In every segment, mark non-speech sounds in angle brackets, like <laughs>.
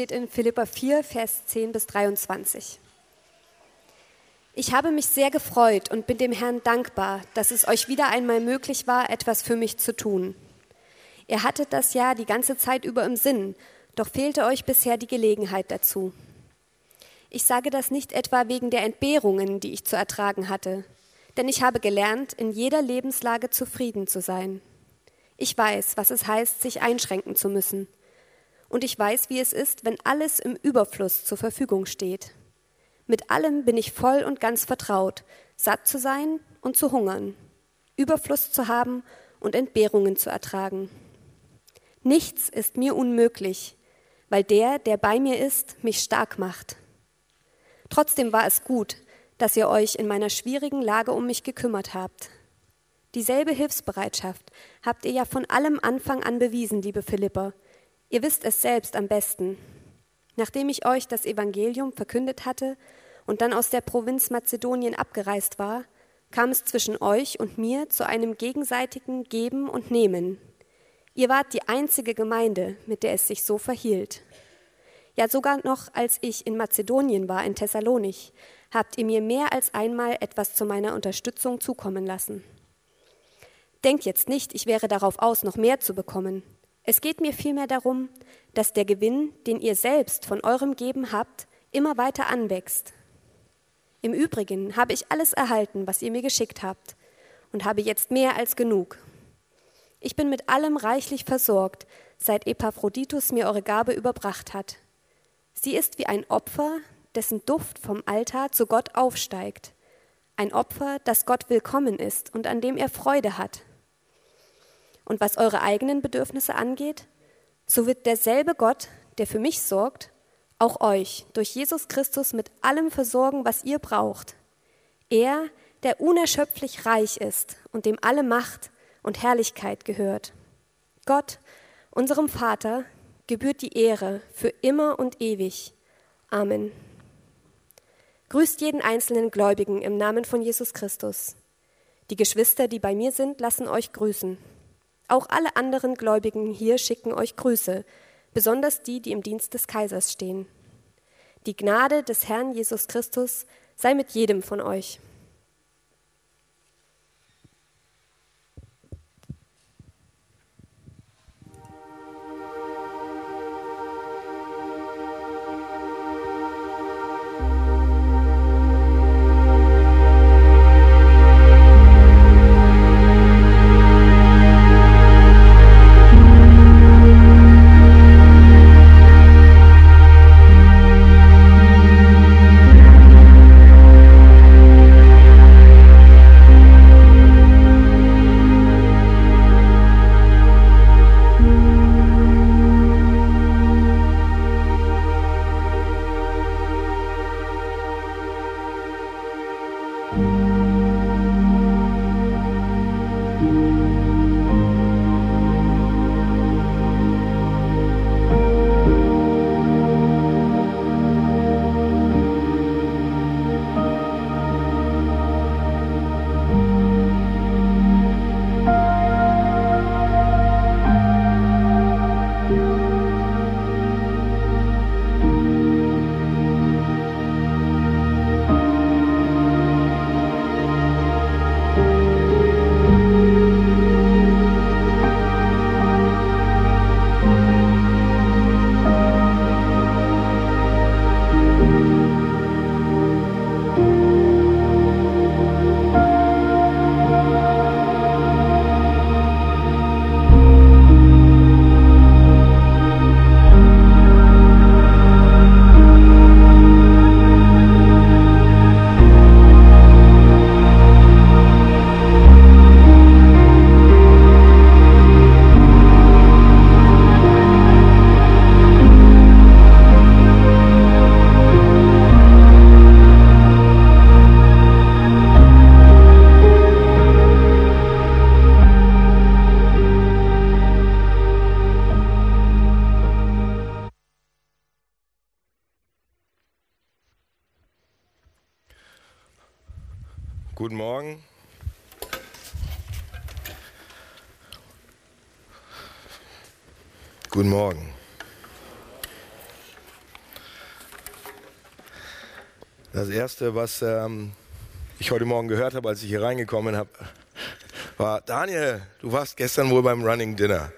steht in Philippa 4, Vers 10 bis 23. Ich habe mich sehr gefreut und bin dem Herrn dankbar, dass es euch wieder einmal möglich war, etwas für mich zu tun. Ihr hattet das ja die ganze Zeit über im Sinn, doch fehlte euch bisher die Gelegenheit dazu. Ich sage das nicht etwa wegen der Entbehrungen, die ich zu ertragen hatte, denn ich habe gelernt, in jeder Lebenslage zufrieden zu sein. Ich weiß, was es heißt, sich einschränken zu müssen. Und ich weiß, wie es ist, wenn alles im Überfluss zur Verfügung steht. Mit allem bin ich voll und ganz vertraut, satt zu sein und zu hungern, Überfluss zu haben und Entbehrungen zu ertragen. Nichts ist mir unmöglich, weil der, der bei mir ist, mich stark macht. Trotzdem war es gut, dass ihr euch in meiner schwierigen Lage um mich gekümmert habt. Dieselbe Hilfsbereitschaft habt ihr ja von allem Anfang an bewiesen, liebe Philipper. Ihr wisst es selbst am besten. Nachdem ich euch das Evangelium verkündet hatte und dann aus der Provinz Mazedonien abgereist war, kam es zwischen euch und mir zu einem gegenseitigen Geben und Nehmen. Ihr wart die einzige Gemeinde, mit der es sich so verhielt. Ja, sogar noch als ich in Mazedonien war, in Thessalonich, habt ihr mir mehr als einmal etwas zu meiner Unterstützung zukommen lassen. Denkt jetzt nicht, ich wäre darauf aus, noch mehr zu bekommen. Es geht mir vielmehr darum, dass der Gewinn, den ihr selbst von eurem Geben habt, immer weiter anwächst. Im Übrigen habe ich alles erhalten, was ihr mir geschickt habt, und habe jetzt mehr als genug. Ich bin mit allem reichlich versorgt, seit Epaphroditus mir eure Gabe überbracht hat. Sie ist wie ein Opfer, dessen Duft vom Altar zu Gott aufsteigt. Ein Opfer, das Gott willkommen ist und an dem er Freude hat. Und was eure eigenen Bedürfnisse angeht, so wird derselbe Gott, der für mich sorgt, auch euch durch Jesus Christus mit allem versorgen, was ihr braucht. Er, der unerschöpflich reich ist und dem alle Macht und Herrlichkeit gehört. Gott, unserem Vater, gebührt die Ehre für immer und ewig. Amen. Grüßt jeden einzelnen Gläubigen im Namen von Jesus Christus. Die Geschwister, die bei mir sind, lassen euch grüßen. Auch alle anderen Gläubigen hier schicken euch Grüße, besonders die, die im Dienst des Kaisers stehen. Die Gnade des Herrn Jesus Christus sei mit jedem von euch. Erste, was ähm, ich heute Morgen gehört habe, als ich hier reingekommen habe, war, Daniel, du warst gestern wohl beim Running Dinner.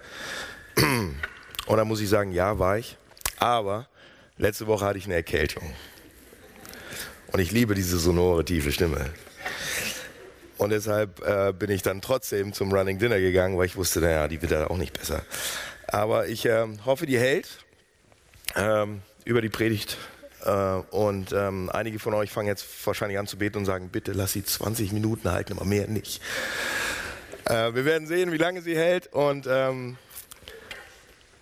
<clears throat> Und da muss ich sagen, ja, war ich. Aber letzte Woche hatte ich eine Erkältung. Und ich liebe diese sonore, tiefe Stimme. Und deshalb äh, bin ich dann trotzdem zum Running Dinner gegangen, weil ich wusste, naja, die wird ja auch nicht besser. Aber ich äh, hoffe, die hält ähm, über die Predigt. Äh, und ähm, einige von euch fangen jetzt wahrscheinlich an zu beten und sagen, bitte lass sie 20 Minuten halten, aber mehr nicht. Äh, wir werden sehen, wie lange sie hält. Und ähm,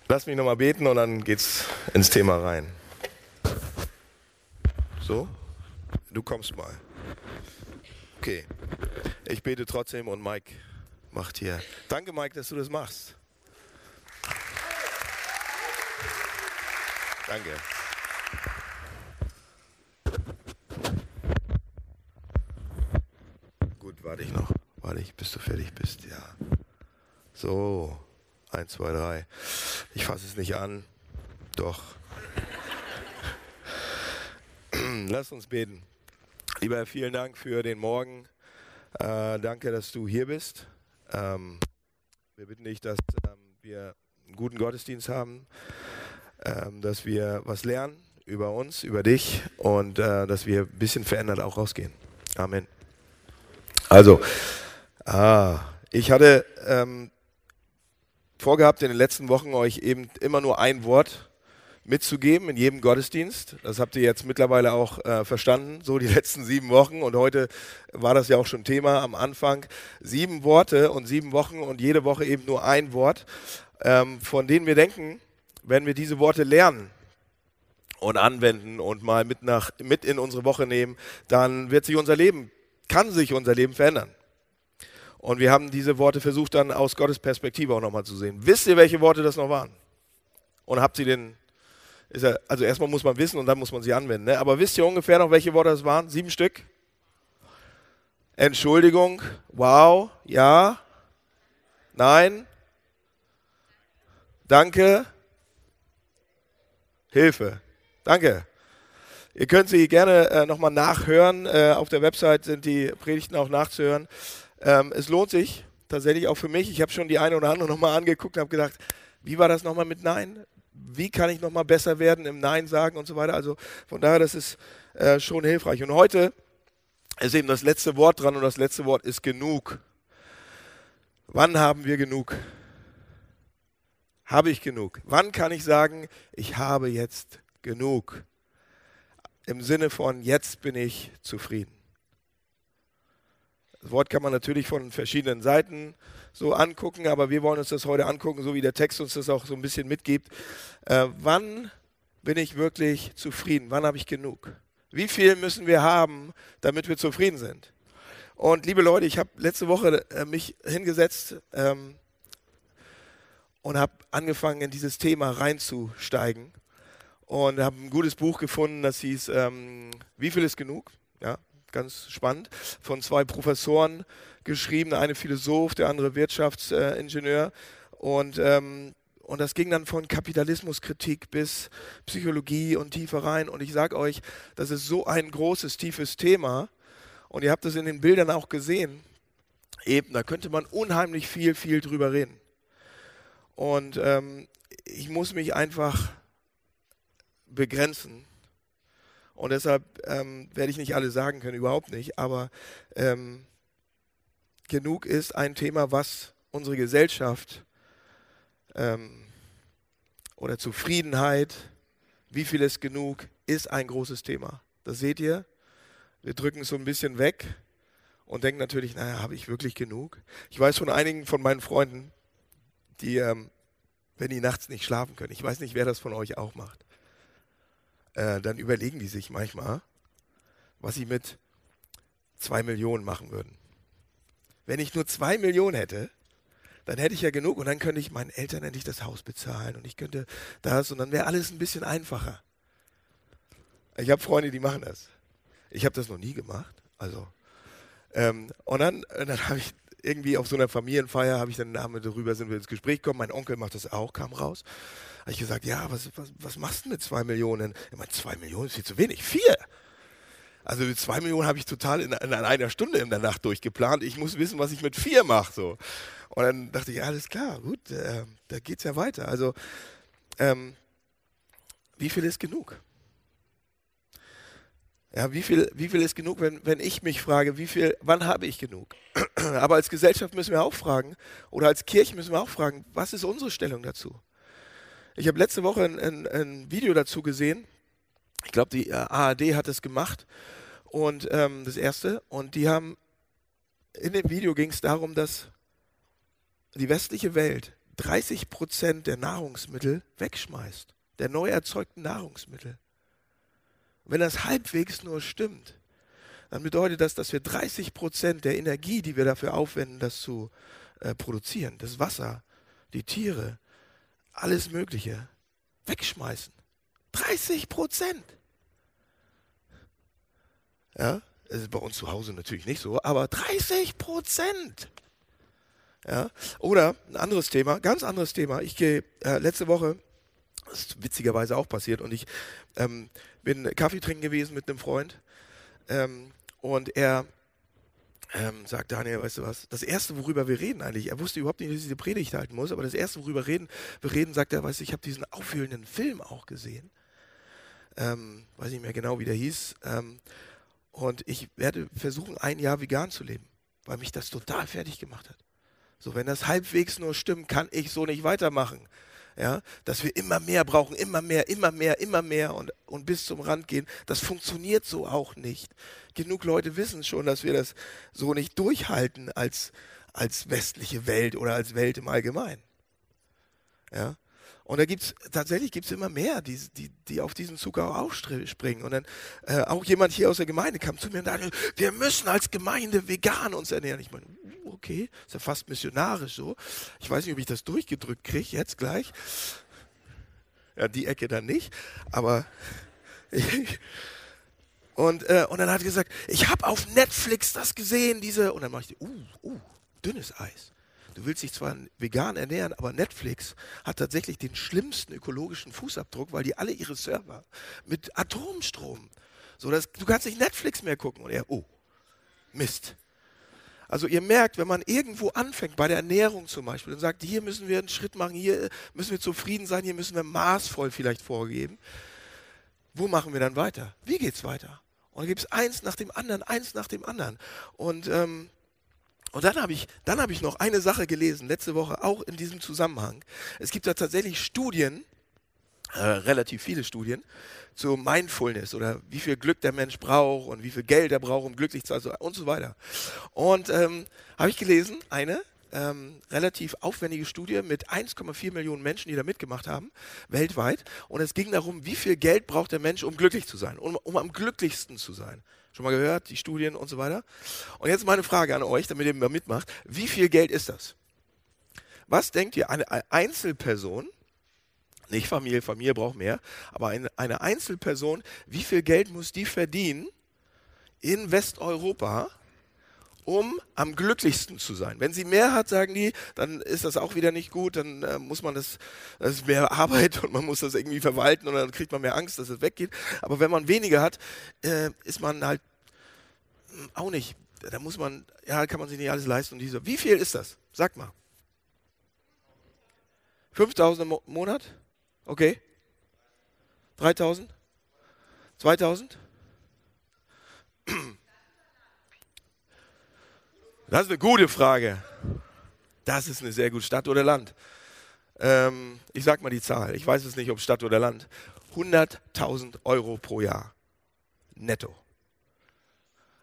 lass mich nochmal beten und dann geht's ins Thema rein. So, du kommst mal. Okay, ich bete trotzdem und Mike macht hier. Danke, Mike, dass du das machst. Danke. Gut, warte ich noch. Warte ich, bis du fertig bist. Ja. So, eins, zwei, drei. Ich fasse es nicht an. Doch. <clears throat> Lass uns beten. Lieber Herr, vielen Dank für den Morgen. Äh, danke, dass du hier bist. Ähm, wir bitten dich, dass ähm, wir einen guten Gottesdienst haben, ähm, dass wir was lernen über uns, über dich und äh, dass wir ein bisschen verändert auch rausgehen. Amen. Also, ah, ich hatte ähm, vorgehabt, in den letzten Wochen euch eben immer nur ein Wort mitzugeben in jedem Gottesdienst. Das habt ihr jetzt mittlerweile auch äh, verstanden, so die <laughs> letzten sieben Wochen. Und heute war das ja auch schon Thema am Anfang. Sieben Worte und sieben Wochen und jede Woche eben nur ein Wort, ähm, von denen wir denken, wenn wir diese Worte lernen und anwenden und mal mit, nach, mit in unsere Woche nehmen, dann wird sich unser Leben, kann sich unser Leben verändern. Und wir haben diese Worte versucht dann aus Gottes Perspektive auch nochmal zu sehen. Wisst ihr, welche Worte das noch waren? Und habt sie den, ja, also erstmal muss man wissen und dann muss man sie anwenden. Ne? Aber wisst ihr ungefähr noch, welche Worte das waren? Sieben Stück? Entschuldigung, wow, ja, nein, danke, Hilfe. Danke. Ihr könnt sie gerne äh, nochmal nachhören. Äh, auf der Website sind die Predigten auch nachzuhören. Ähm, es lohnt sich tatsächlich auch für mich. Ich habe schon die eine oder andere nochmal angeguckt und habe gedacht, wie war das nochmal mit Nein? Wie kann ich nochmal besser werden im Nein sagen und so weiter? Also von daher, das ist äh, schon hilfreich. Und heute ist eben das letzte Wort dran und das letzte Wort ist genug. Wann haben wir genug? Habe ich genug? Wann kann ich sagen, ich habe jetzt genug? Im Sinne von, jetzt bin ich zufrieden. Das Wort kann man natürlich von verschiedenen Seiten so angucken, aber wir wollen uns das heute angucken, so wie der Text uns das auch so ein bisschen mitgibt. Äh, wann bin ich wirklich zufrieden? Wann habe ich genug? Wie viel müssen wir haben, damit wir zufrieden sind? Und liebe Leute, ich habe letzte Woche äh, mich hingesetzt ähm, und habe angefangen, in dieses Thema reinzusteigen und habe ein gutes Buch gefunden, das hieß ähm, Wie viel ist genug? Ja, ganz spannend. Von zwei Professoren geschrieben, der eine Philosoph, der andere Wirtschaftsingenieur. und, ähm, und das ging dann von Kapitalismuskritik bis Psychologie und tiefer rein. Und ich sage euch, das ist so ein großes, tiefes Thema. Und ihr habt es in den Bildern auch gesehen. Eben, da könnte man unheimlich viel, viel drüber reden. Und ähm, ich muss mich einfach begrenzen. Und deshalb ähm, werde ich nicht alle sagen können, überhaupt nicht. Aber ähm, genug ist ein Thema, was unsere Gesellschaft ähm, oder Zufriedenheit, wie viel ist genug, ist ein großes Thema. Das seht ihr. Wir drücken es so ein bisschen weg und denken natürlich, naja, habe ich wirklich genug? Ich weiß von einigen von meinen Freunden, die, ähm, wenn die nachts nicht schlafen können, ich weiß nicht, wer das von euch auch macht, äh, dann überlegen die sich manchmal, was sie mit zwei Millionen machen würden. Wenn ich nur zwei Millionen hätte, dann hätte ich ja genug und dann könnte ich meinen Eltern endlich das Haus bezahlen und ich könnte das und dann wäre alles ein bisschen einfacher. Ich habe Freunde, die machen das. Ich habe das noch nie gemacht. Also ähm, und dann, dann habe ich irgendwie auf so einer Familienfeier habe ich dann Namen darüber sind wir ins Gespräch gekommen. Mein Onkel macht das auch, kam raus. Habe ich gesagt, ja, was, was, was machst du mit zwei Millionen? Er meint, zwei Millionen ist viel zu wenig. Vier. Also zwei Millionen habe ich total in, in, einer Stunde in der Nacht durchgeplant. Ich muss wissen, was ich mit vier mache. So. Und dann dachte ich, ja, alles klar, gut, äh, da geht es ja weiter. Also, ähm, wie viel ist genug? Ja, wie viel, wie viel ist genug, wenn, wenn ich mich frage, wie viel, wann habe ich genug? <clears throat> Aber als Gesellschaft müssen wir auch fragen, oder als Kirche müssen wir auch fragen, was ist unsere Stellung dazu? Ich habe letzte Woche ein, ein, ein Video dazu gesehen, ich glaube, die äh, ARD hat es gemacht und ähm, das erste. Und die haben in dem Video ging es darum, dass die westliche Welt 30 Prozent der Nahrungsmittel wegschmeißt, der neu erzeugten Nahrungsmittel. Wenn das halbwegs nur stimmt, dann bedeutet das, dass wir 30 Prozent der Energie, die wir dafür aufwenden, das zu äh, produzieren, das Wasser, die Tiere, alles Mögliche, wegschmeißen. 30 Prozent. Ja, das ist bei uns zu Hause natürlich nicht so, aber 30 Prozent. Ja, oder ein anderes Thema, ganz anderes Thema. Ich gehe äh, letzte Woche, das ist witzigerweise auch passiert, und ich ähm, bin Kaffee trinken gewesen mit einem Freund ähm, und er ähm, sagt Daniel, weißt du was, das Erste, worüber wir reden eigentlich, er wusste überhaupt nicht, dass ich diese Predigt halten muss, aber das Erste, worüber reden, wir reden, sagt er, weißt du, ich habe diesen auffühlenden Film auch gesehen ähm, weiß nicht mehr genau, wie der hieß. Ähm, und ich werde versuchen, ein Jahr vegan zu leben, weil mich das total fertig gemacht hat. So, wenn das halbwegs nur stimmt, kann ich so nicht weitermachen. Ja, dass wir immer mehr brauchen, immer mehr, immer mehr, immer mehr und, und bis zum Rand gehen. Das funktioniert so auch nicht. Genug Leute wissen schon, dass wir das so nicht durchhalten als, als westliche Welt oder als Welt im Allgemeinen. Ja, und da gibt es tatsächlich gibt's immer mehr, die, die, die auf diesen Zug auch aufspringen. Und dann äh, auch jemand hier aus der Gemeinde kam zu mir und sagte, wir müssen als Gemeinde vegan uns ernähren. Ich meine, okay, ist ja fast missionarisch so. Ich weiß nicht, ob ich das durchgedrückt kriege, jetzt gleich. Ja, die Ecke dann nicht, aber... <laughs> und, äh, und dann hat er gesagt, ich habe auf Netflix das gesehen, diese... Und dann mache ich, uh, uh, dünnes Eis du willst dich zwar vegan ernähren, aber Netflix hat tatsächlich den schlimmsten ökologischen Fußabdruck, weil die alle ihre Server mit Atomstrom, so dass du kannst nicht Netflix mehr gucken. Und er, oh, Mist. Also ihr merkt, wenn man irgendwo anfängt, bei der Ernährung zum Beispiel, und sagt, hier müssen wir einen Schritt machen, hier müssen wir zufrieden sein, hier müssen wir maßvoll vielleicht vorgeben, wo machen wir dann weiter? Wie geht es weiter? Und dann gibt es eins nach dem anderen, eins nach dem anderen. Und ähm, und dann habe ich, dann habe ich noch eine Sache gelesen, letzte Woche, auch in diesem Zusammenhang. Es gibt da tatsächlich Studien, äh, relativ viele Studien, zu Mindfulness oder wie viel Glück der Mensch braucht und wie viel Geld er braucht, um glücklich zu sein und so weiter. Und ähm, habe ich gelesen, eine ähm, relativ aufwendige Studie mit 1,4 Millionen Menschen, die da mitgemacht haben, weltweit. Und es ging darum, wie viel Geld braucht der Mensch, um glücklich zu sein, um, um am glücklichsten zu sein. Schon mal gehört, die Studien und so weiter. Und jetzt meine Frage an euch, damit ihr mal mitmacht. Wie viel Geld ist das? Was denkt ihr, eine Einzelperson, nicht Familie, Familie braucht mehr, aber eine, Einzelperson, wie viel Geld muss die verdienen in Westeuropa, um am glücklichsten zu sein. Wenn sie mehr hat, sagen die, dann ist das auch wieder nicht gut, dann äh, muss man das, das ist mehr Arbeit und man muss das irgendwie verwalten und dann kriegt man mehr Angst, dass es weggeht. Aber wenn man weniger hat, äh, ist man halt hm, auch nicht. Da muss man, ja, kann man sich nicht alles leisten. Und diese, wie viel ist das? Sag mal. 5000 im Monat? Okay. 3000? 2000? Das ist eine gute Frage. Das ist eine sehr gute Stadt oder Land. Ähm, ich sag mal die Zahl. Ich weiß es nicht, ob Stadt oder Land. 100.000 Euro pro Jahr. Netto.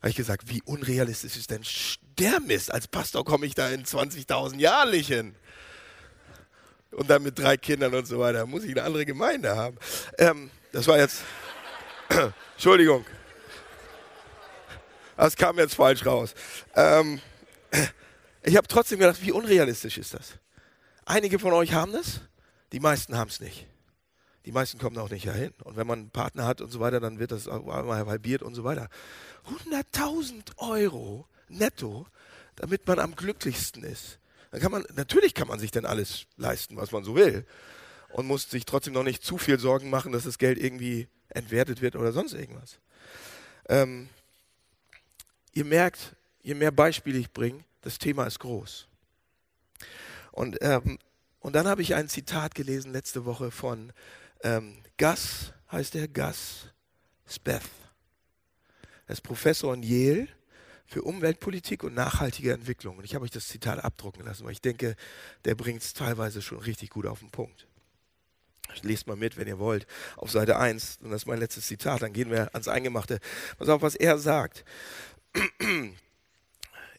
Habe ich gesagt, wie unrealistisch ist denn der Mist? Als Pastor komme ich da in 20.000 jährlich hin. Und dann mit drei Kindern und so weiter. Muss ich eine andere Gemeinde haben. Ähm, das war jetzt. <coughs> Entschuldigung. Das kam jetzt falsch raus. Ähm, ich habe trotzdem gedacht, wie unrealistisch ist das? Einige von euch haben das, die meisten haben es nicht. Die meisten kommen auch nicht dahin. Und wenn man einen Partner hat und so weiter, dann wird das auch einmal halbiert und so weiter. 100.000 Euro netto, damit man am glücklichsten ist. Dann kann man, natürlich kann man sich dann alles leisten, was man so will. Und muss sich trotzdem noch nicht zu viel Sorgen machen, dass das Geld irgendwie entwertet wird oder sonst irgendwas. Ähm, ihr merkt, je mehr Beispiele ich bringe, das Thema ist groß. Und, ähm, und dann habe ich ein Zitat gelesen letzte Woche von ähm, Gus, heißt der Gus Speth. Er ist Professor in Yale für Umweltpolitik und nachhaltige Entwicklung. Und ich habe euch das Zitat abdrucken lassen, weil ich denke, der bringt es teilweise schon richtig gut auf den Punkt. Lest mal mit, wenn ihr wollt, auf Seite 1. Und das ist mein letztes Zitat. Dann gehen wir ans Eingemachte. Pass auf, was er sagt.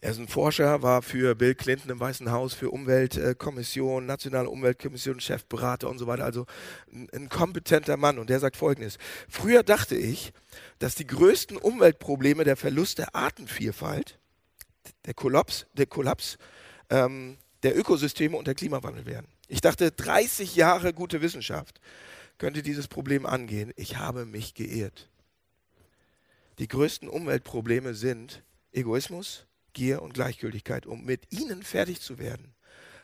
Er ist ein Forscher, war für Bill Clinton im Weißen Haus, für Umweltkommission, Nationale Umweltkommission, Chefberater und so weiter. Also ein, kompetenter Mann. Und der sagt Folgendes. Früher dachte ich, dass die größten Umweltprobleme der Verlust der Artenvielfalt, der Kollaps, der, Kollaps ähm, der Ökosysteme und der Klimawandel wären. Ich dachte, 30 Jahre gute Wissenschaft könnte dieses Problem angehen. Ich habe mich geirrt. Die größten Umweltprobleme sind Egoismus, Gier und Gleichgültigkeit. Um mit ihnen fertig zu werden,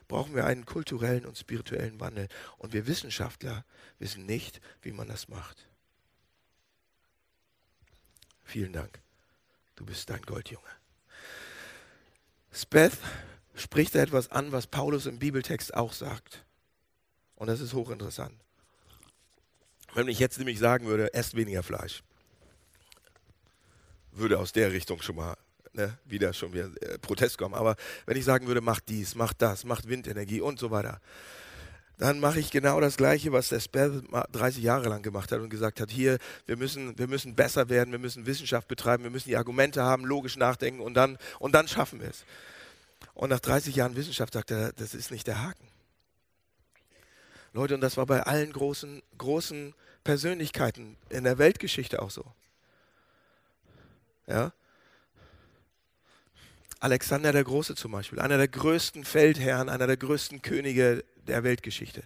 brauchen wir einen kulturellen und spirituellen Wandel. Und wir Wissenschaftler wissen nicht, wie man das macht. Vielen Dank. Du bist dein Goldjunge. Speth spricht da etwas an, was Paulus im Bibeltext auch sagt. Und das ist hochinteressant. Wenn ich jetzt nämlich sagen würde, esst weniger Fleisch, würde aus der Richtung schon mal ne, wieder schon wieder äh, Protest kommen. Aber wenn ich sagen würde, macht dies, macht das, macht Windenergie und so weiter, dann mache ich genau das Gleiche, was der Spell 30 Jahre lang gemacht hat und gesagt hat, hier, wir müssen, wir müssen besser werden, wir müssen Wissenschaft betreiben, wir müssen die Argumente haben, logisch nachdenken und dann, und dann schaffen wir es. Und nach 30 Jahren Wissenschaft sagt er, das ist nicht der Haken. Leute, und das war bei allen großen, großen Persönlichkeiten in der Weltgeschichte auch so. Ja? Alexander der Große zum Beispiel, einer der größten Feldherren, einer der größten Könige der Weltgeschichte,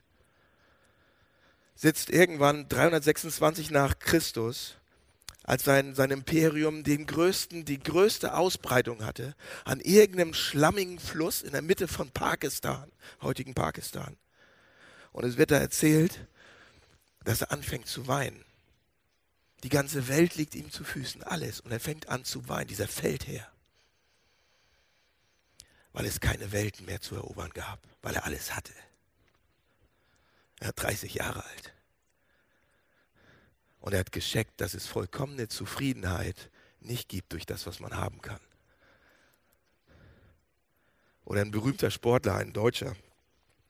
sitzt irgendwann 326 nach Christus, als sein, sein Imperium den größten, die größte Ausbreitung hatte, an irgendeinem schlammigen Fluss in der Mitte von Pakistan, heutigen Pakistan. Und es wird da erzählt, dass er anfängt zu weinen. Die ganze Welt liegt ihm zu Füßen, alles. Und er fängt an zu weinen, dieser Feldherr weil es keine Welten mehr zu erobern gab, weil er alles hatte. Er hat 30 Jahre alt. Und er hat gescheckt, dass es vollkommene Zufriedenheit nicht gibt durch das, was man haben kann. Oder ein berühmter Sportler, ein Deutscher,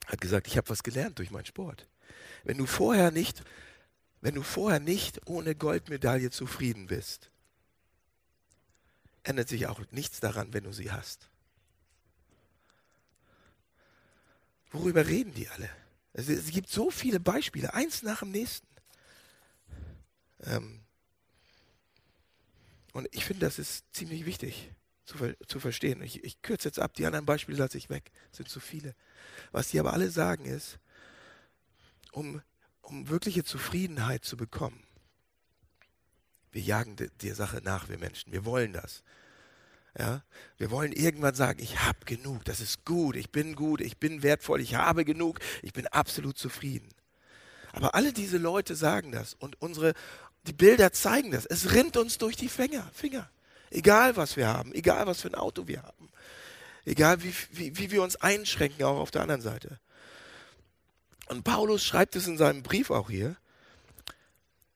hat gesagt, ich habe was gelernt durch meinen Sport. Wenn du vorher nicht, wenn du vorher nicht ohne Goldmedaille zufrieden bist, ändert sich auch nichts daran, wenn du sie hast. Worüber reden die alle? Es, es gibt so viele Beispiele, eins nach dem nächsten. Ähm und ich finde, das ist ziemlich wichtig zu, zu verstehen. Ich, ich kürze jetzt ab, die anderen Beispiele lasse ich weg, es sind zu viele. Was die aber alle sagen ist, um, um wirkliche Zufriedenheit zu bekommen, wir jagen der Sache nach, wir Menschen, wir wollen das. Ja, wir wollen irgendwann sagen, ich habe genug, das ist gut, ich bin gut, ich bin wertvoll, ich habe genug, ich bin absolut zufrieden. Aber alle diese Leute sagen das und unsere, die Bilder zeigen das. Es rinnt uns durch die Finger, Finger. Egal was wir haben, egal was für ein Auto wir haben, egal wie, wie, wie wir uns einschränken, auch auf der anderen Seite. Und Paulus schreibt es in seinem Brief auch hier,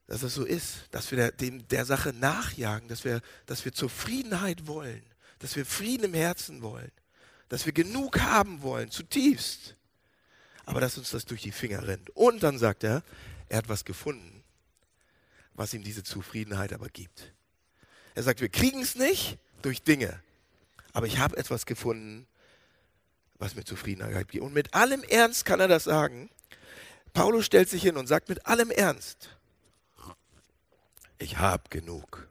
dass es so ist, dass wir der, dem, der Sache nachjagen, dass wir, dass wir Zufriedenheit wollen, dass wir Frieden im Herzen wollen, dass wir genug haben wollen, zutiefst. Aber dass uns das durch die Finger rennt. Und dann sagt er, er hat was gefunden, was ihm diese Zufriedenheit aber gibt. Er sagt, wir kriegen es nicht durch Dinge, aber ich habe etwas gefunden, was mir Zufriedenheit gibt. Und mit allem Ernst kann er das sagen. Paulus stellt sich hin und sagt mit allem Ernst, ich habe genug.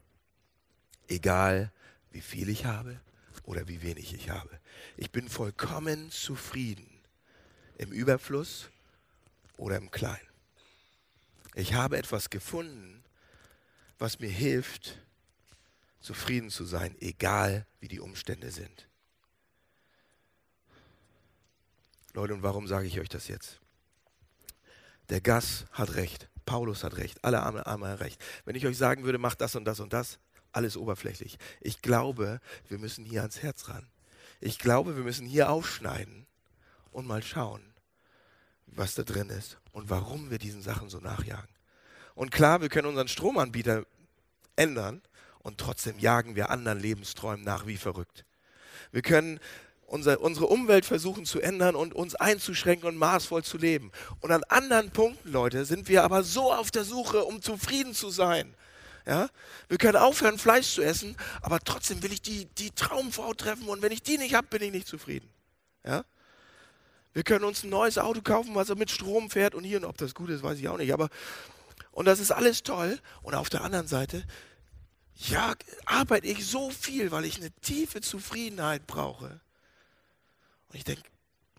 Egal, wie viel ich habe oder wie wenig ich habe. Ich bin vollkommen zufrieden im Überfluss oder im Kleinen. Ich habe etwas gefunden, was mir hilft, zufrieden zu sein, egal wie die Umstände sind. Leute, und warum sage ich euch das jetzt? Der Gas hat recht. Paulus hat recht, alle haben, haben recht. Wenn ich euch sagen würde, macht das und das und das, alles oberflächlich. Ich glaube, wir müssen hier ans Herz ran. Ich glaube, wir müssen hier aufschneiden und mal schauen, was da drin ist und warum wir diesen Sachen so nachjagen. Und klar, wir können unseren Stromanbieter ändern und trotzdem jagen wir anderen Lebensträumen nach wie verrückt. Wir können unser, unsere Umwelt versuchen zu ändern und uns einzuschränken und maßvoll zu leben. Und an anderen Punkten, Leute, sind wir aber so auf der Suche, um zufrieden zu sein. Ja? Wir können aufhören, Fleisch zu essen, aber trotzdem will ich die, die Traumfrau treffen und wenn ich die nicht habe, bin ich nicht zufrieden. Ja? Wir können uns ein neues Auto kaufen, was mit Strom fährt und hier, und ob das gut ist, weiß ich auch nicht. Aber, und das ist alles toll. Und auf der anderen Seite, ja, arbeite ich so viel, weil ich eine tiefe Zufriedenheit brauche. Und ich denke,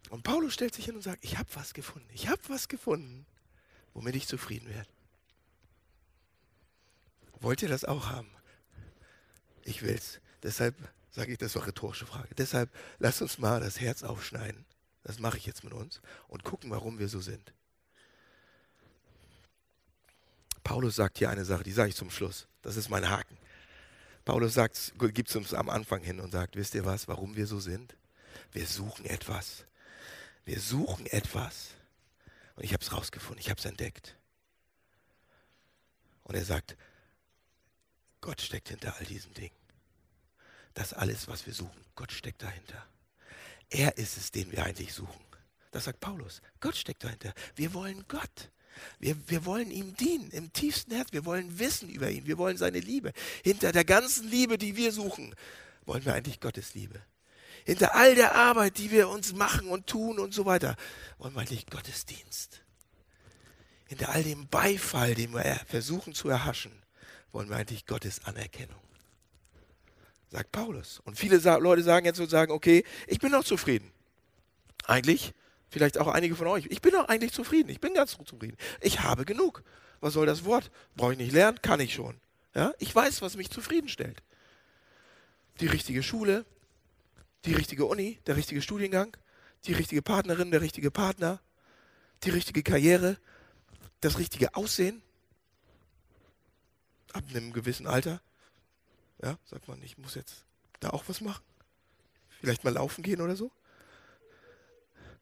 und Paulus stellt sich hin und sagt, ich habe was gefunden. Ich habe was gefunden, womit ich zufrieden werde. Wollt ihr das auch haben? Ich will's. Deshalb sage ich, das war rhetorische Frage. Deshalb lasst uns mal das Herz aufschneiden. Das mache ich jetzt mit uns und gucken, warum wir so sind. Paulus sagt hier eine Sache, die sage ich zum Schluss. Das ist mein Haken. Paulus gibt es uns am Anfang hin und sagt, wisst ihr was, warum wir so sind? Wir suchen etwas. Wir suchen etwas. Und ich habe es rausgefunden, ich habe es entdeckt. Und er sagt, Gott steckt hinter all diesen Dingen. Das alles, was wir suchen, Gott steckt dahinter. Er ist es, den wir eigentlich suchen. Das sagt Paulus. Gott steckt dahinter. Wir wollen Gott. Wir, wir wollen ihm dienen im tiefsten Herz. Wir wollen wissen über ihn. Wir wollen seine Liebe. Hinter der ganzen Liebe, die wir suchen, wollen wir eigentlich Gottes Liebe. Hinter all der Arbeit, die wir uns machen und tun und so weiter, wollen wir eigentlich Gottesdienst. Hinter all dem Beifall, den wir versuchen zu erhaschen, wollen wir eigentlich Gottes Anerkennung. Sagt Paulus. Und viele Leute sagen jetzt und sagen, okay, ich bin noch zufrieden. Eigentlich, vielleicht auch einige von euch, ich bin doch eigentlich zufrieden. Ich bin ganz zufrieden. Ich habe genug. Was soll das Wort? Brauche ich nicht lernen? Kann ich schon. Ja? Ich weiß, was mich zufriedenstellt. Die richtige Schule, die richtige Uni, der richtige Studiengang, die richtige Partnerin, der richtige Partner, die richtige Karriere, das richtige Aussehen, ab einem gewissen Alter, ja, sagt man, ich muss jetzt da auch was machen. Vielleicht mal laufen gehen oder so.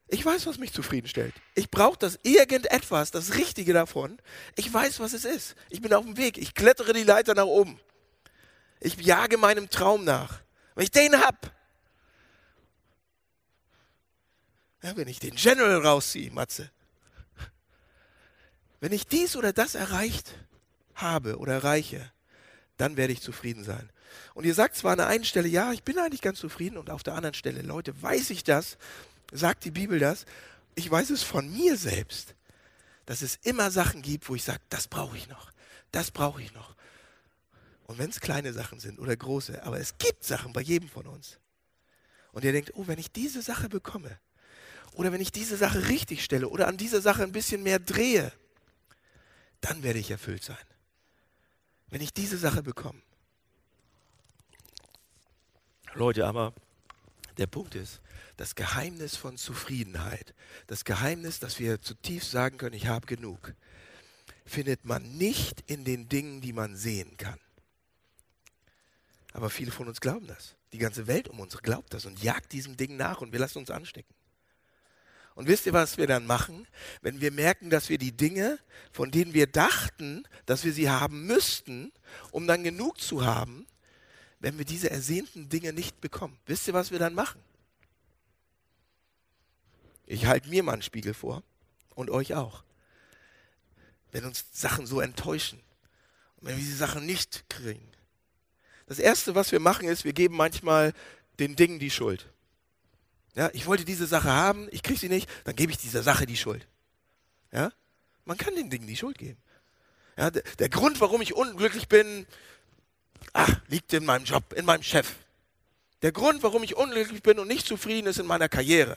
Ich weiß, was mich zufriedenstellt. Ich brauche das irgendetwas, das Richtige davon. Ich weiß, was es ist. Ich bin auf dem Weg. Ich klettere die Leiter nach oben. Ich jage meinem Traum nach. Wenn ich den hab, ja, wenn ich den General rausziehe, Matze, wenn ich dies oder das erreicht habe oder erreiche, dann werde ich zufrieden sein. Und ihr sagt zwar an der einen Stelle, ja, ich bin eigentlich ganz zufrieden, und auf der anderen Stelle, Leute, weiß ich das, sagt die Bibel das, ich weiß es von mir selbst, dass es immer Sachen gibt, wo ich sage, das brauche ich noch, das brauche ich noch. Und wenn es kleine Sachen sind oder große, aber es gibt Sachen bei jedem von uns. Und ihr denkt, oh, wenn ich diese Sache bekomme, oder wenn ich diese Sache richtig stelle, oder an dieser Sache ein bisschen mehr drehe, dann werde ich erfüllt sein wenn ich diese Sache bekomme. Leute, aber der Punkt ist, das Geheimnis von Zufriedenheit, das Geheimnis, dass wir zutiefst sagen können, ich habe genug, findet man nicht in den Dingen, die man sehen kann. Aber viele von uns glauben das. Die ganze Welt um uns glaubt das und jagt diesem Ding nach und wir lassen uns anstecken. Und wisst ihr, was wir dann machen? Wenn wir merken, dass wir die Dinge, von denen wir dachten, dass wir sie haben müssten, um dann genug zu haben, wenn wir diese ersehnten Dinge nicht bekommen. Wisst ihr, was wir dann machen? Ich halte mir mal einen Spiegel vor und euch auch. Wenn uns Sachen so enttäuschen und wenn wir diese Sachen nicht kriegen. Das Erste, was wir machen, ist, wir geben manchmal den Dingen die Schuld. Ja, ich wollte diese Sache haben, ich kriege sie nicht, dann gebe ich dieser Sache die Schuld. Ja? Man kann den Dingen die Schuld geben. Ja, der, der Grund, warum ich unglücklich bin, ach, liegt in meinem Job, in meinem Chef. Der Grund, warum ich unglücklich bin und nicht zufrieden ist in meiner Karriere.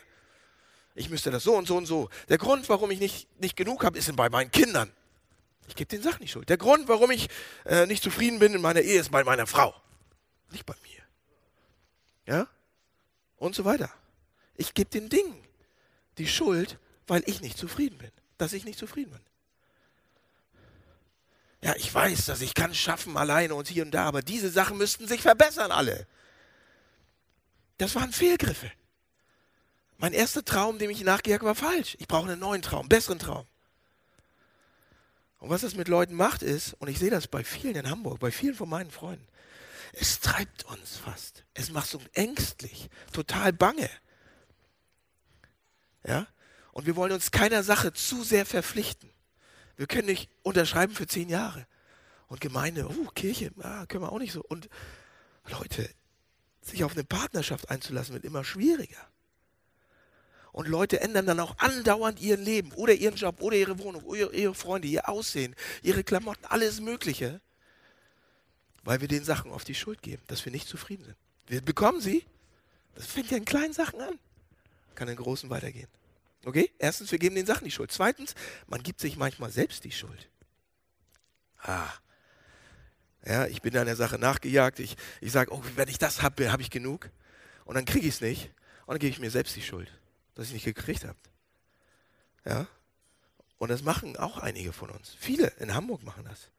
Ich müsste das so und so und so. Der Grund, warum ich nicht, nicht genug habe, ist bei meinen Kindern. Ich gebe den Sachen nicht schuld. Der Grund, warum ich äh, nicht zufrieden bin in meiner Ehe, ist bei meiner Frau. Nicht bei mir. Ja? Und so weiter. Ich gebe den Dingen die Schuld, weil ich nicht zufrieden bin, dass ich nicht zufrieden bin. Ja, ich weiß, dass ich kann schaffen alleine und hier und da, aber diese Sachen müssten sich verbessern alle. Das waren Fehlgriffe. Mein erster Traum, dem ich nachgejagt war falsch. Ich brauche einen neuen Traum, besseren Traum. Und was das mit Leuten macht, ist, und ich sehe das bei vielen in Hamburg, bei vielen von meinen Freunden, es treibt uns fast. Es macht uns ängstlich, total bange. Ja? Und wir wollen uns keiner Sache zu sehr verpflichten. Wir können nicht unterschreiben für zehn Jahre. Und Gemeinde, oh, Kirche, ah, können wir auch nicht so. Und Leute, sich auf eine Partnerschaft einzulassen, wird immer schwieriger. Und Leute ändern dann auch andauernd ihr Leben oder ihren Job oder ihre Wohnung oder ihre Freunde, ihr Aussehen, ihre Klamotten, alles Mögliche, weil wir den Sachen auf die Schuld geben, dass wir nicht zufrieden sind. Wir bekommen sie. Das fängt ja in kleinen Sachen an. Kann in großen weitergehen. Okay? Erstens, wir geben den Sachen die Schuld. Zweitens, man gibt sich manchmal selbst die Schuld. Ah. Ja, ich bin einer Sache nachgejagt. Ich, ich sage, oh, wenn ich das habe, habe ich genug. Und dann kriege ich es nicht. Und dann gebe ich mir selbst die Schuld dass ich nicht gekriegt habe. Ja? Und das machen auch einige von uns. Viele in Hamburg machen das.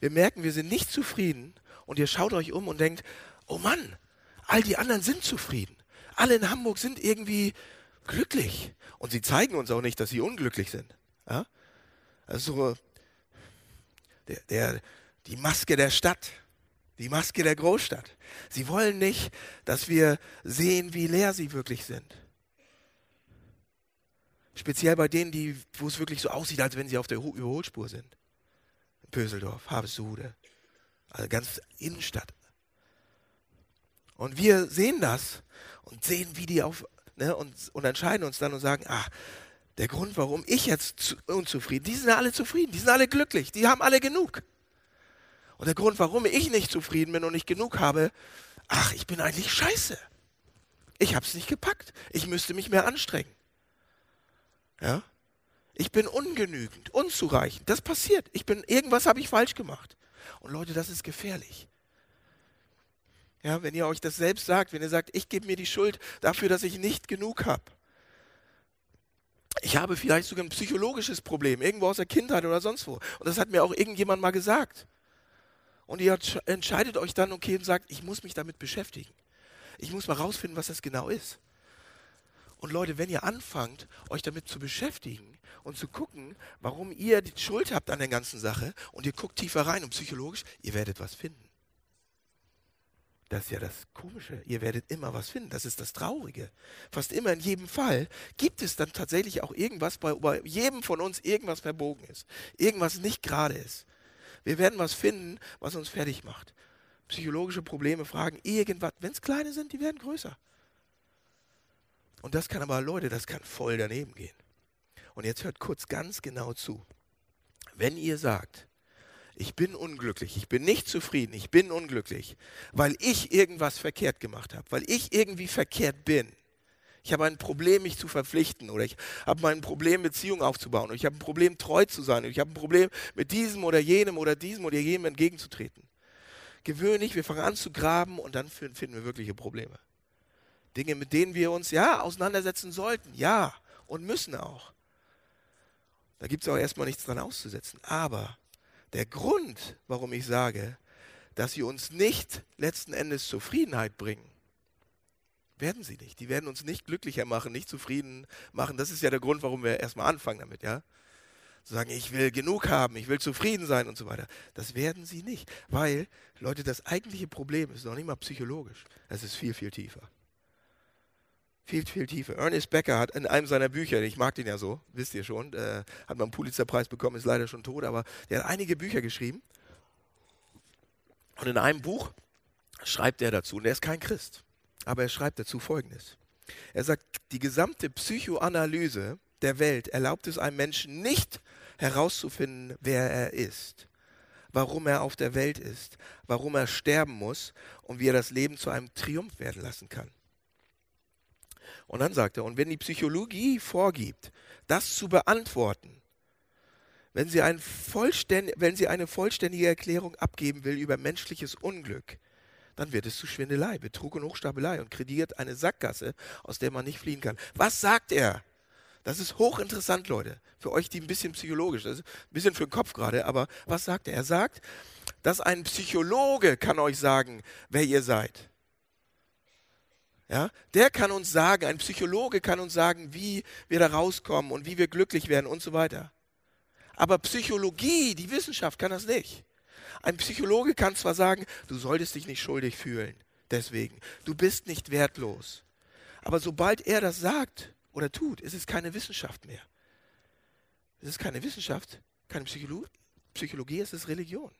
Wir merken, wir sind nicht zufrieden und ihr schaut euch um und denkt, oh Mann, all die anderen sind zufrieden. Alle in Hamburg sind irgendwie glücklich. Und sie zeigen uns auch nicht, dass sie unglücklich sind. Ja? Also der, der, die Maske der Stadt, die Maske der Großstadt. Sie wollen nicht, dass wir sehen, wie leer sie wirklich sind. Speziell bei denen, die, wo es wirklich so aussieht, als wenn sie auf der Überholspur sind. Pöseldorf, Harveshude, also ganz Innenstadt. Und wir sehen das und sehen, wie die auf, ne, und, und entscheiden uns dann und sagen, ach, der Grund, warum ich jetzt zu, unzufrieden, die sind alle zufrieden, die sind alle glücklich, die haben alle genug. Und der Grund, warum ich nicht zufrieden bin und nicht genug habe, ach, ich bin eigentlich scheiße. Ich habe es nicht gepackt. Ich müsste mich mehr anstrengen. Ja? Ich bin ungenügend, unzureichend. Das passiert. Ich bin, irgendwas habe ich falsch gemacht. Und Leute, das ist gefährlich. Ja, wenn ihr euch das selbst sagt, wenn ihr sagt, ich gebe mir die Schuld dafür, dass ich nicht genug habe. Ich habe vielleicht sogar ein psychologisches Problem, irgendwo aus der Kindheit oder sonst wo. Und das hat mir auch irgendjemand mal gesagt. Und ihr entscheidet euch dann, okay, und sagt, ich muss mich damit beschäftigen. Ich muss mal rausfinden, was das genau ist. Und Leute, wenn ihr anfangt, euch damit zu beschäftigen und zu gucken, warum ihr die Schuld habt an der ganzen Sache und ihr guckt tiefer rein und psychologisch, ihr werdet was finden. Das ist ja das Komische. Ihr werdet immer was finden. Das ist das Traurige. Fast immer in jedem Fall gibt es dann tatsächlich auch irgendwas, bei, bei jedem von uns irgendwas verbogen ist. Irgendwas nicht gerade ist. Wir werden was finden, was uns fertig macht. Psychologische Probleme, Fragen, irgendwas. Wenn es kleine sind, die werden größer. Und das kann aber, Leute, das kann voll daneben gehen. Und jetzt hört kurz ganz genau zu. Wenn ihr sagt, ich bin unglücklich, ich bin nicht zufrieden, ich bin unglücklich, weil ich irgendwas verkehrt gemacht habe, weil ich irgendwie verkehrt bin. Ich habe ein Problem, mich zu verpflichten oder ich habe ein Problem, Beziehungen aufzubauen oder ich habe ein Problem, treu zu sein oder ich habe ein Problem, mit diesem oder jenem oder diesem oder jenem entgegenzutreten. Gewöhnlich, wir fangen an zu graben und dann finden wir wirkliche Probleme. Dinge, mit denen wir uns ja auseinandersetzen sollten, ja, und müssen auch. Da gibt es auch erstmal nichts dran auszusetzen. Aber der Grund, warum ich sage, dass sie uns nicht letzten Endes Zufriedenheit bringen, werden sie nicht. Die werden uns nicht glücklicher machen, nicht zufrieden machen. Das ist ja der Grund, warum wir erstmal anfangen damit, ja. Zu sagen, ich will genug haben, ich will zufrieden sein und so weiter. Das werden sie nicht. Weil, Leute, das eigentliche Problem ist noch nicht mal psychologisch. Es ist viel, viel tiefer viel, viel tiefer. Ernest Becker hat in einem seiner Bücher, ich mag den ja so, wisst ihr schon, äh, hat man einen Pulitzerpreis bekommen, ist leider schon tot, aber der hat einige Bücher geschrieben. Und in einem Buch schreibt er dazu, und er ist kein Christ, aber er schreibt dazu Folgendes. Er sagt, die gesamte Psychoanalyse der Welt erlaubt es einem Menschen nicht herauszufinden, wer er ist, warum er auf der Welt ist, warum er sterben muss und wie er das Leben zu einem Triumph werden lassen kann. Und dann sagt er, und wenn die Psychologie vorgibt, das zu beantworten, wenn sie, ein wenn sie eine vollständige Erklärung abgeben will über menschliches Unglück, dann wird es zu Schwindelei, Betrug und Hochstapelei und krediert eine Sackgasse, aus der man nicht fliehen kann. Was sagt er? Das ist hochinteressant, Leute. Für euch, die ein bisschen psychologisch, das ist ein bisschen für den Kopf gerade, aber was sagt er? Er sagt, dass ein Psychologe kann euch sagen, wer ihr seid. Ja, der kann uns sagen, ein Psychologe kann uns sagen, wie wir da rauskommen und wie wir glücklich werden und so weiter. Aber Psychologie, die Wissenschaft kann das nicht. Ein Psychologe kann zwar sagen, du solltest dich nicht schuldig fühlen, deswegen, du bist nicht wertlos. Aber sobald er das sagt oder tut, ist es keine Wissenschaft mehr. Es ist keine Wissenschaft, keine Psychologie, Psychologie es ist Religion.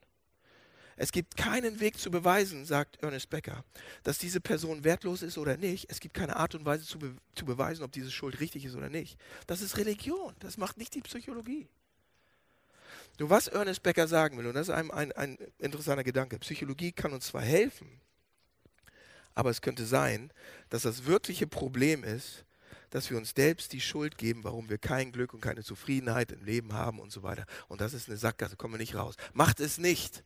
Es gibt keinen Weg zu beweisen, sagt Ernest Becker, dass diese Person wertlos ist oder nicht. Es gibt keine Art und Weise zu, be zu beweisen, ob diese Schuld richtig ist oder nicht. Das ist Religion. Das macht nicht die Psychologie. Nur was Ernest Becker sagen will, und das ist ein, ein, ein interessanter Gedanke, Psychologie kann uns zwar helfen, aber es könnte sein, dass das wirkliche Problem ist, dass wir uns selbst die Schuld geben, warum wir kein Glück und keine Zufriedenheit im Leben haben und so weiter. Und das ist eine Sackgasse, kommen wir nicht raus. Macht es nicht.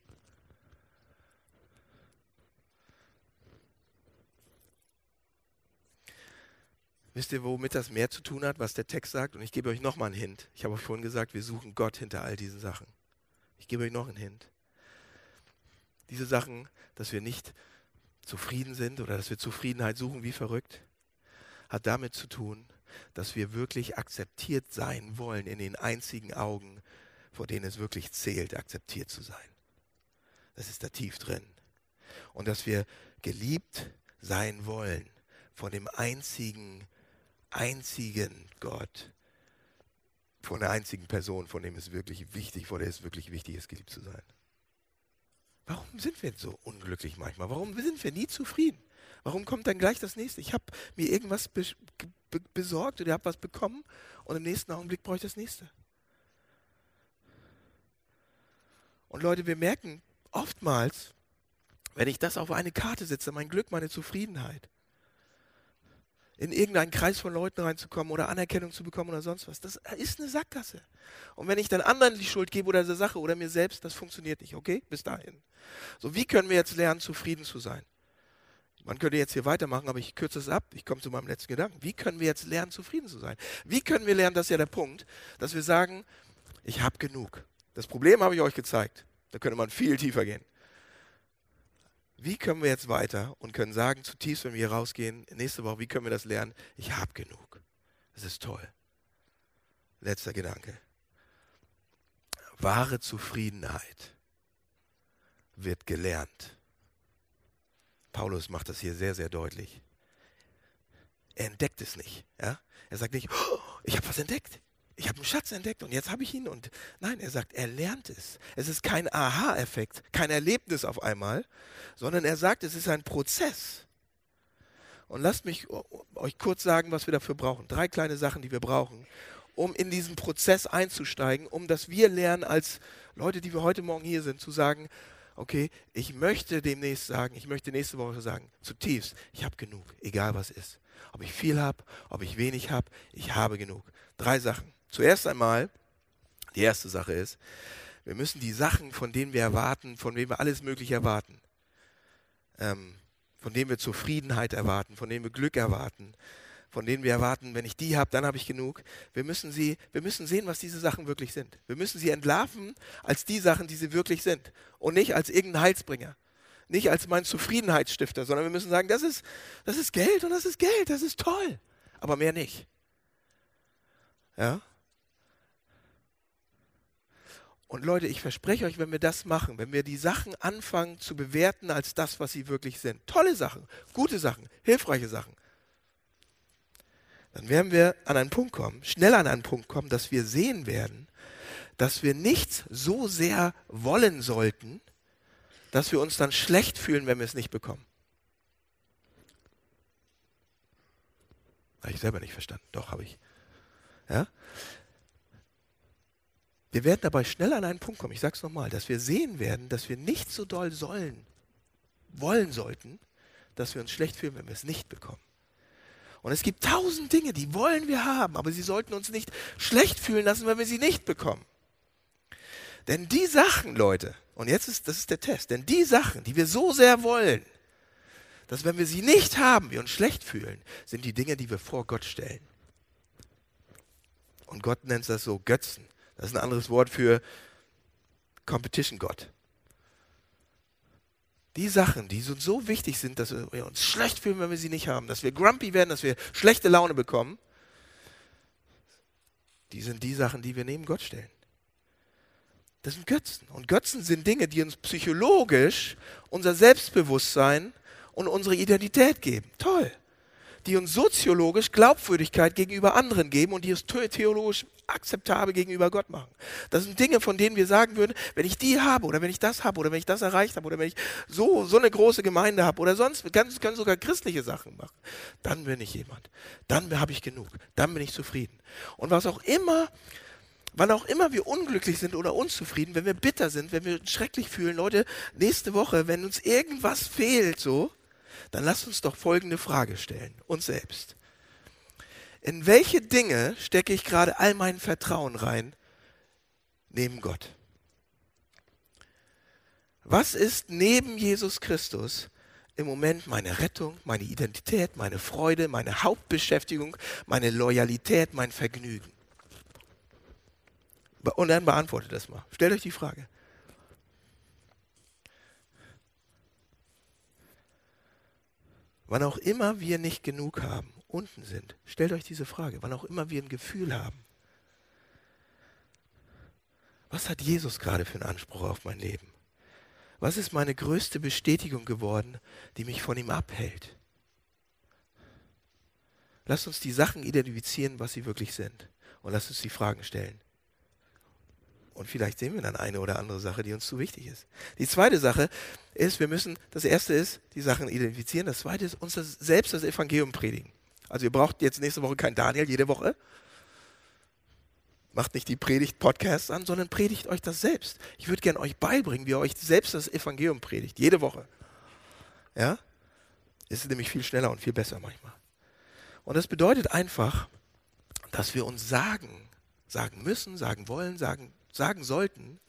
Wisst ihr, womit das mehr zu tun hat, was der Text sagt? Und ich gebe euch nochmal einen Hint. Ich habe euch vorhin gesagt, wir suchen Gott hinter all diesen Sachen. Ich gebe euch noch einen Hint. Diese Sachen, dass wir nicht zufrieden sind oder dass wir Zufriedenheit suchen wie verrückt, hat damit zu tun, dass wir wirklich akzeptiert sein wollen in den einzigen Augen, vor denen es wirklich zählt, akzeptiert zu sein. Das ist da tief drin. Und dass wir geliebt sein wollen von dem einzigen einzigen Gott, von der einzigen Person, von dem es wirklich wichtig, vor der es wirklich wichtig ist, geliebt zu sein. Warum sind wir so unglücklich manchmal? Warum sind wir nie zufrieden? Warum kommt dann gleich das nächste? Ich habe mir irgendwas be be besorgt oder habe was bekommen und im nächsten Augenblick brauche ich das nächste. Und Leute, wir merken oftmals, wenn ich das auf eine Karte setze, mein Glück, meine Zufriedenheit, in irgendeinen Kreis von Leuten reinzukommen oder Anerkennung zu bekommen oder sonst was. Das ist eine Sackgasse. Und wenn ich dann anderen die Schuld gebe oder der Sache oder mir selbst, das funktioniert nicht, okay? Bis dahin. So, wie können wir jetzt lernen, zufrieden zu sein? Man könnte jetzt hier weitermachen, aber ich kürze es ab. Ich komme zu meinem letzten Gedanken. Wie können wir jetzt lernen, zufrieden zu sein? Wie können wir lernen, das ist ja der Punkt, dass wir sagen, ich habe genug. Das Problem habe ich euch gezeigt. Da könnte man viel tiefer gehen wie können wir jetzt weiter und können sagen, zutiefst, wenn wir hier rausgehen, nächste Woche, wie können wir das lernen? Ich habe genug. Das ist toll. Letzter Gedanke. Wahre Zufriedenheit wird gelernt. Paulus macht das hier sehr, sehr deutlich. Er entdeckt es nicht. Ja? Er sagt nicht, oh, ich habe was entdeckt ich habe einen Schatz entdeckt und jetzt habe ich ihn. Und nein, er sagt, er lernt es. Es ist kein Aha-Effekt, kein Erlebnis auf einmal, sondern er sagt, es ist ein Prozess. Und lasst mich euch kurz sagen, was wir dafür brauchen. Drei kleine Sachen, die wir brauchen, um in diesen Prozess einzusteigen, um dass wir lernen, als Leute, die wir heute Morgen hier sind, zu sagen, okay, ich möchte demnächst sagen, ich möchte nächste Woche sagen, zutiefst, ich habe genug, egal was ist. Ob ich viel habe, ob ich wenig habe, ich habe genug. Drei Sachen. Zuerst einmal, die erste Sache ist, wir müssen die Sachen, von denen wir erwarten, von denen wir alles Mögliche erwarten, ähm, von denen wir Zufriedenheit erwarten, von denen wir Glück erwarten, von denen wir erwarten, wenn ich die habe, dann habe ich genug. Wir müssen, sie, wir müssen sehen, was diese Sachen wirklich sind. Wir müssen sie entlarven als die Sachen, die sie wirklich sind und nicht als irgendein Heilsbringer. Nicht als mein Zufriedenheitsstifter, sondern wir müssen sagen, das ist, das ist Geld und das ist Geld, das ist toll, aber mehr nicht. Ja? Und Leute, ich verspreche euch, wenn wir das machen, wenn wir die Sachen anfangen zu bewerten als das, was sie wirklich sind, tolle Sachen, gute Sachen, hilfreiche Sachen, dann werden wir an einen Punkt kommen, schnell an einen Punkt kommen, dass wir sehen werden, dass wir nichts so sehr wollen sollten, dass wir uns dann schlecht fühlen, wenn wir es nicht bekommen. Habe ich selber nicht verstanden. Doch, habe ich. Ja? Wir werden dabei schnell an einen Punkt kommen, ich sage es nochmal, dass wir sehen werden, dass wir nicht so doll sollen, wollen sollten, dass wir uns schlecht fühlen, wenn wir es nicht bekommen. Und es gibt tausend Dinge, die wollen wir haben, aber sie sollten uns nicht schlecht fühlen lassen, wenn wir sie nicht bekommen. Denn die Sachen, Leute, und jetzt ist das ist der Test, denn die Sachen, die wir so sehr wollen, dass wenn wir sie nicht haben, wir uns schlecht fühlen, sind die Dinge, die wir vor Gott stellen. Und Gott nennt das so Götzen. Das ist ein anderes Wort für Competition Gott. Die Sachen, die uns so wichtig sind, dass wir uns schlecht fühlen, wenn wir sie nicht haben, dass wir grumpy werden, dass wir schlechte Laune bekommen, die sind die Sachen, die wir neben Gott stellen. Das sind Götzen. Und Götzen sind Dinge, die uns psychologisch unser Selbstbewusstsein und unsere Identität geben. Toll. Die uns soziologisch Glaubwürdigkeit gegenüber anderen geben und die uns theologisch akzeptabel gegenüber Gott machen. Das sind Dinge, von denen wir sagen würden, wenn ich die habe oder wenn ich das habe oder wenn ich das erreicht habe oder wenn ich so, so eine große Gemeinde habe oder sonst, wir können, sogar christliche Sachen machen, dann bin ich jemand. Dann habe ich genug. Dann bin ich zufrieden. Und was auch immer Wann auch immer wir unglücklich sind oder unzufrieden, wenn wir bitter sind, wenn wir schrecklich fühlen, Leute, nächste Woche, wenn uns irgendwas fehlt, so, dann lasst uns doch folgende Frage stellen, uns selbst. In welche Dinge stecke ich gerade all mein Vertrauen rein, neben Gott? Was ist neben Jesus Christus im Moment meine Rettung, meine Identität, meine Freude, meine Hauptbeschäftigung, meine Loyalität, mein Vergnügen? Und dann beantwortet das mal. Stellt euch die Frage. Wann auch immer wir nicht genug haben, unten sind, stellt euch diese Frage. Wann auch immer wir ein Gefühl haben, was hat Jesus gerade für einen Anspruch auf mein Leben? Was ist meine größte Bestätigung geworden, die mich von ihm abhält? Lasst uns die Sachen identifizieren, was sie wirklich sind. Und lasst uns die Fragen stellen. Und vielleicht sehen wir dann eine oder andere Sache, die uns zu wichtig ist. Die zweite Sache ist, wir müssen, das erste ist, die Sachen identifizieren. Das zweite ist, uns das, selbst das Evangelium predigen. Also ihr braucht jetzt nächste Woche kein Daniel jede Woche. Macht nicht die Predigt-Podcasts an, sondern predigt euch das selbst. Ich würde gerne euch beibringen, wie ihr euch selbst das Evangelium predigt. Jede Woche. Ja? Ist nämlich viel schneller und viel besser manchmal. Und das bedeutet einfach, dass wir uns sagen, sagen müssen, sagen wollen, sagen sagen sollten,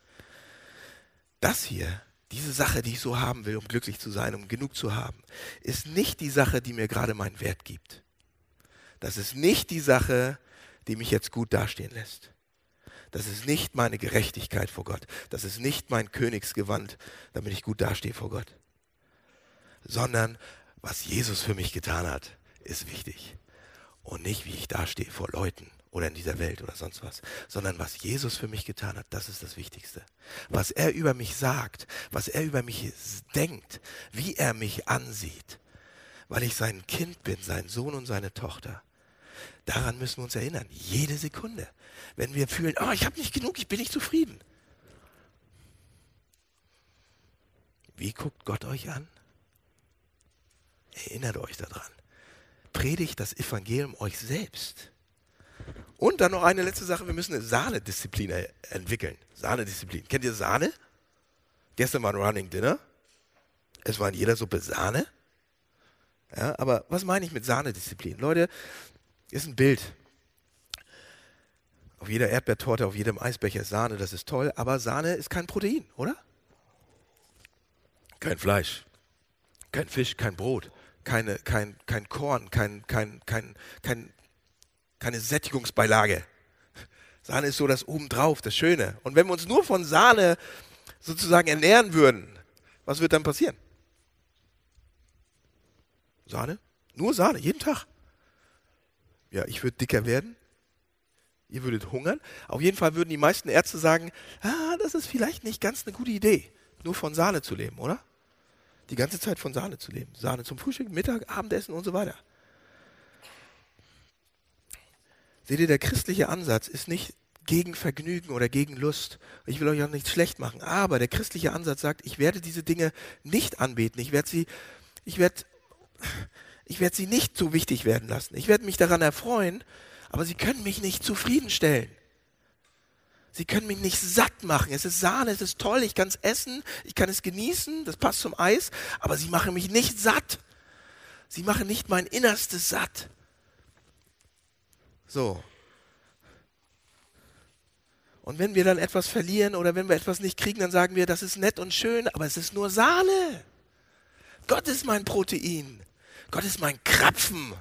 das hier, diese Sache, die ich so haben will, um glücklich zu sein, um genug zu haben, ist nicht die Sache, die mir gerade meinen Wert gibt. Das ist nicht die Sache, die mich jetzt gut dastehen lässt. Das ist nicht meine Gerechtigkeit vor Gott. Das ist nicht mein Königsgewand, damit ich gut dastehe vor Gott. Sondern was Jesus für mich getan hat, ist wichtig. Und nicht, wie ich dastehe vor Leuten oder in dieser Welt oder sonst was, sondern was Jesus für mich getan hat, das ist das Wichtigste. Was er über mich sagt, was er über mich denkt, wie er mich ansieht, weil ich sein Kind bin, sein Sohn und seine Tochter. Daran müssen wir uns erinnern, jede Sekunde. Wenn wir fühlen, oh, ich habe nicht genug, ich bin nicht zufrieden. Wie guckt Gott euch an? Erinnert euch daran. Predigt das Evangelium euch selbst. Und dann noch eine letzte Sache, wir müssen eine Sahnedisziplin entwickeln. Sahnedisziplin. Kennt ihr Sahne? Gestern war ein Running Dinner. Es war in jeder Suppe Sahne. Ja, aber was meine ich mit Sahnedisziplin? Leute, ist ein Bild. Auf jeder Erdbeertorte, auf jedem Eisbecher ist Sahne, das ist toll, aber Sahne ist kein Protein, oder? Kein Fleisch, kein Fisch, kein Brot, keine, kein, kein Korn, kein, kein, kein, kein keine Sättigungsbeilage. Sahne ist so das obendrauf, das Schöne. Und wenn wir uns nur von Sahne sozusagen ernähren würden, was wird dann passieren? Sahne? Nur Sahne, jeden Tag. Ja, ich würde dicker werden. Ihr würdet hungern. Auf jeden Fall würden die meisten Ärzte sagen, ah, das ist vielleicht nicht ganz eine gute Idee, nur von Sahne zu leben, oder? Die ganze Zeit von Sahne zu leben. Sahne zum Frühstück, Mittag, Abendessen und so weiter. Seht ihr, der christliche Ansatz ist nicht gegen Vergnügen oder gegen Lust. Ich will euch auch nichts schlecht machen, aber der christliche Ansatz sagt, ich werde diese Dinge nicht anbeten. Ich werde sie, ich werde, ich werde sie nicht so wichtig werden lassen. Ich werde mich daran erfreuen, aber sie können mich nicht zufriedenstellen. Sie können mich nicht satt machen. Es ist Sahne, es ist toll, ich kann es essen, ich kann es genießen, das passt zum Eis, aber sie machen mich nicht satt. Sie machen nicht mein Innerstes satt. So. Und wenn wir dann etwas verlieren oder wenn wir etwas nicht kriegen, dann sagen wir, das ist nett und schön, aber es ist nur Sahne. Gott ist mein Protein. Gott ist mein Krapfen.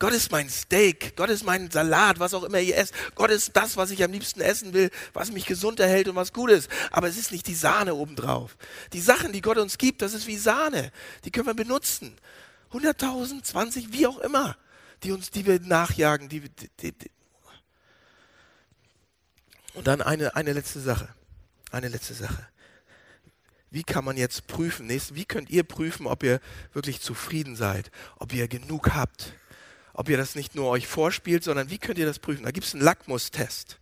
Gott ist mein Steak, Gott ist mein Salat, was auch immer ihr esst. Gott ist das, was ich am liebsten essen will, was mich gesund erhält und was gut ist. Aber es ist nicht die Sahne obendrauf. Die Sachen, die Gott uns gibt, das ist wie Sahne. Die können wir benutzen. 100.000, 20, wie auch immer, die uns, die wir nachjagen. Die, die, die. Und dann eine, eine letzte Sache. Eine letzte Sache. Wie kann man jetzt prüfen, wie könnt ihr prüfen, ob ihr wirklich zufrieden seid, ob ihr genug habt, ob ihr das nicht nur euch vorspielt, sondern wie könnt ihr das prüfen? Da gibt es einen Lackmustest.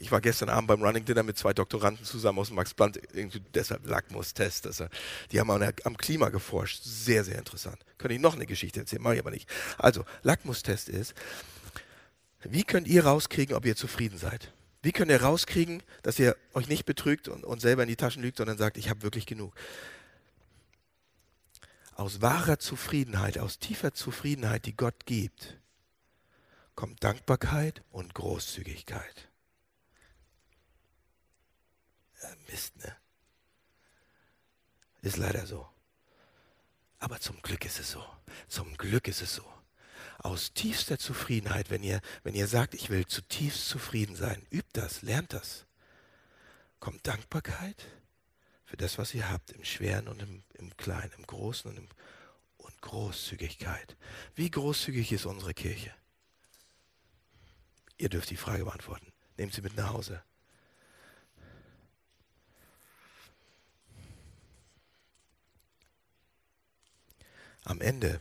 Ich war gestern Abend beim Running Dinner mit zwei Doktoranden zusammen aus dem Max Planck, deshalb Lackmustest. Das, die haben am Klima geforscht. Sehr, sehr interessant. Könnte ich noch eine Geschichte erzählen, mache ich aber nicht. Also, Lackmustest ist, wie könnt ihr rauskriegen, ob ihr zufrieden seid? Wie könnt ihr rauskriegen, dass ihr euch nicht betrügt und, und selber in die Taschen lügt, sondern sagt, ich habe wirklich genug? Aus wahrer Zufriedenheit, aus tiefer Zufriedenheit, die Gott gibt, kommt Dankbarkeit und Großzügigkeit. Mist, ne? Ist leider so. Aber zum Glück ist es so. Zum Glück ist es so aus tiefster Zufriedenheit, wenn ihr, wenn ihr sagt, ich will zutiefst zufrieden sein, übt das, lernt das. Kommt Dankbarkeit für das, was ihr habt, im Schweren und im, im Kleinen, im Großen und, im, und Großzügigkeit. Wie großzügig ist unsere Kirche? Ihr dürft die Frage beantworten. Nehmt sie mit nach Hause. Am Ende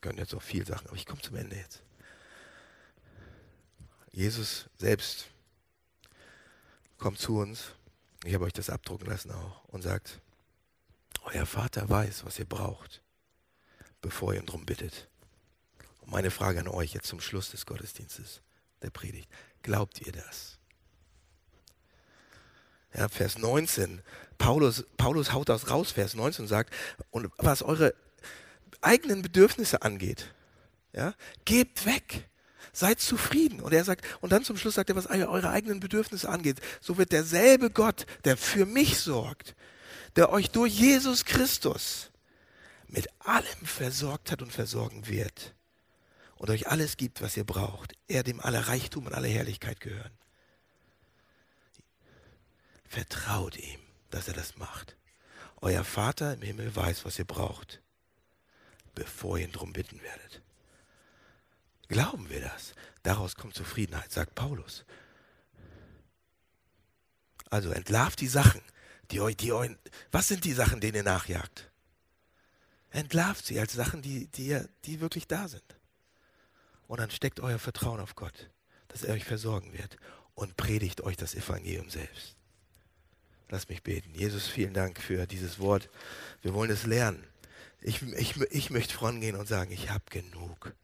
können jetzt auch viel Sachen, aber ich komme zum Ende jetzt. Jesus selbst kommt zu uns, ich habe euch das abdrucken lassen auch, und sagt, euer Vater weiß, was ihr braucht, bevor ihr ihn darum bittet. Und meine Frage an euch jetzt zum Schluss des Gottesdienstes, der Predigt, glaubt ihr das? Ja, Vers 19, Paulus, Paulus haut das raus, Vers 19 sagt, und was eure eigenen Bedürfnisse angeht, ja, gebt weg. Seid zufrieden. Und er sagt, und dann zum Schluss sagt er, was eure eigenen Bedürfnisse angeht, so wird derselbe Gott, der für mich sorgt, der euch durch Jesus Christus mit allem versorgt hat und versorgen wird und euch alles gibt, was ihr braucht, er dem alle Reichtum und alle Herrlichkeit gehören. Vertraut ihm, dass er das macht. Euer Vater im Himmel weiß, was ihr braucht bevor ihr ihn darum bitten werdet. Glauben wir das? Daraus kommt Zufriedenheit, sagt Paulus. Also entlarvt die Sachen, die euch, die euch, was sind die Sachen, denen ihr nachjagt? Entlarvt sie als Sachen, die, die, die wirklich da sind. Und dann steckt euer Vertrauen auf Gott, dass er euch versorgen wird und predigt euch das Evangelium selbst. Lass mich beten. Jesus, vielen Dank für dieses Wort. Wir wollen es lernen. Ich, ich, ich möchte vorangehen und sagen, ich habe genug.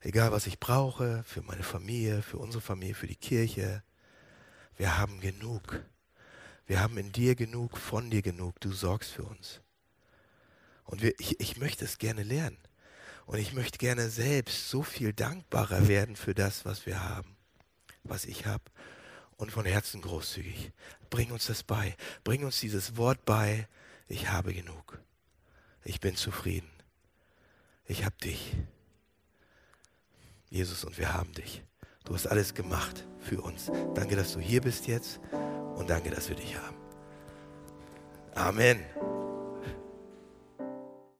Egal, was ich brauche, für meine Familie, für unsere Familie, für die Kirche. Wir haben genug. Wir haben in dir genug, von dir genug. Du sorgst für uns. Und wir, ich, ich möchte es gerne lernen. Und ich möchte gerne selbst so viel dankbarer werden für das, was wir haben, was ich habe. Und von Herzen großzügig. Bring uns das bei. Bring uns dieses Wort bei. Ich habe genug ich bin zufrieden. Ich habe dich. Jesus, und wir haben dich. Du hast alles gemacht für uns. Danke, dass du hier bist jetzt und danke, dass wir dich haben. Amen.